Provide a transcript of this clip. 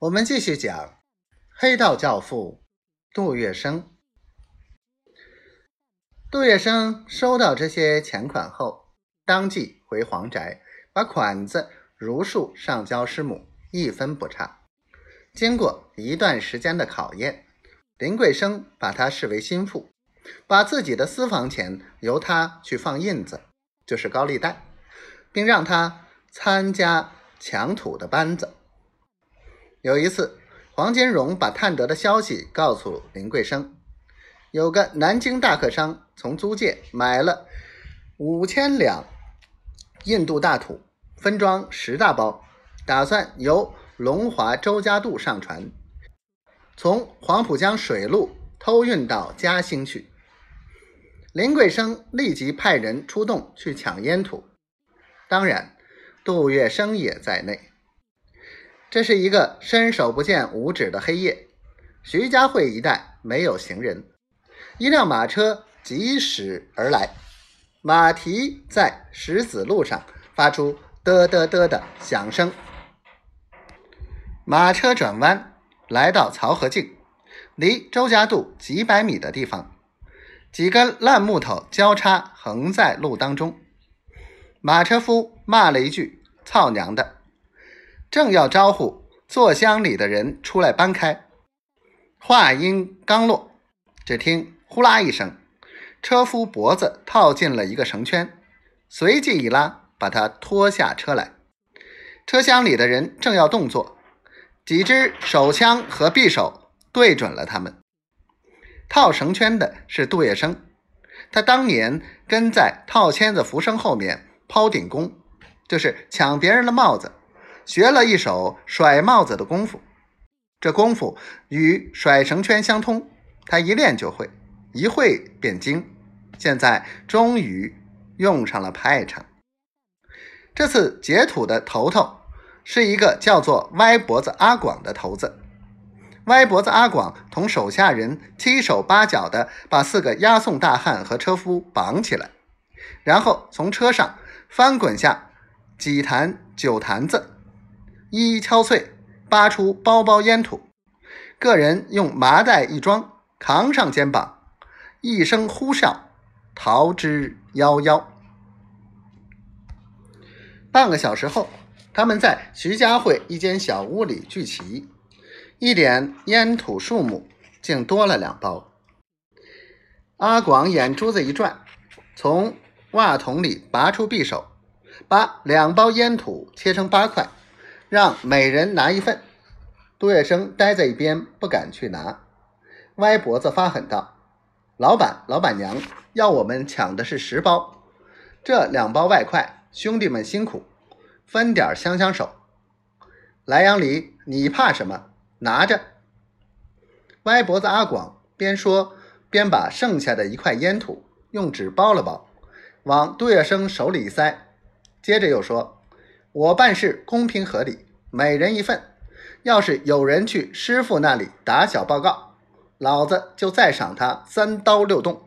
我们继续讲黑道教父杜月笙。杜月笙收到这些钱款后，当即回黄宅，把款子如数上交师母，一分不差。经过一段时间的考验，林桂生把他视为心腹，把自己的私房钱由他去放印子，就是高利贷，并让他参加抢土的班子。有一次，黄金荣把探得的消息告诉林桂生，有个南京大客商从租界买了五千两印度大土，分装十大包，打算由龙华周家渡上船，从黄浦江水路偷运到嘉兴去。林桂生立即派人出动去抢烟土，当然，杜月笙也在内。这是一个伸手不见五指的黑夜，徐家汇一带没有行人，一辆马车疾驶而来，马蹄在石子路上发出嘚嘚嘚的响声。马车转弯来到曹河泾，离周家渡几百米的地方，几根烂木头交叉横在路当中，马车夫骂了一句：“操娘的！”正要招呼坐厢里的人出来搬开，话音刚落，只听呼啦一声，车夫脖子套进了一个绳圈，随即一拉，把他拖下车来。车厢里的人正要动作，几支手枪和匕首对准了他们。套绳圈的是杜月笙，他当年跟在套签子浮生后面抛顶功，就是抢别人的帽子。学了一手甩帽子的功夫，这功夫与甩绳圈相通，他一练就会，一会便精。现在终于用上了派场。这次截土的头头是一个叫做歪脖子阿广的头子。歪脖子阿广同手下人七手八脚的把四个押送大汉和车夫绑起来，然后从车上翻滚下几坛酒坛子。一一敲碎，扒出包包烟土，个人用麻袋一装，扛上肩膀，一声呼啸，逃之夭夭。半个小时后，他们在徐家汇一间小屋里聚齐，一点烟土数目竟多了两包。阿广眼珠子一转，从袜筒里拔出匕首，把两包烟土切成八块。让每人拿一份，杜月笙待在一边不敢去拿，歪脖子发狠道：“老板、老板娘要我们抢的是十包，这两包外快，兄弟们辛苦，分点香香手。莱阳梨，你怕什么？拿着。”歪脖子阿广边说边把剩下的一块烟土用纸包了包，往杜月笙手里一塞，接着又说。我办事公平合理，每人一份。要是有人去师傅那里打小报告，老子就再赏他三刀六洞。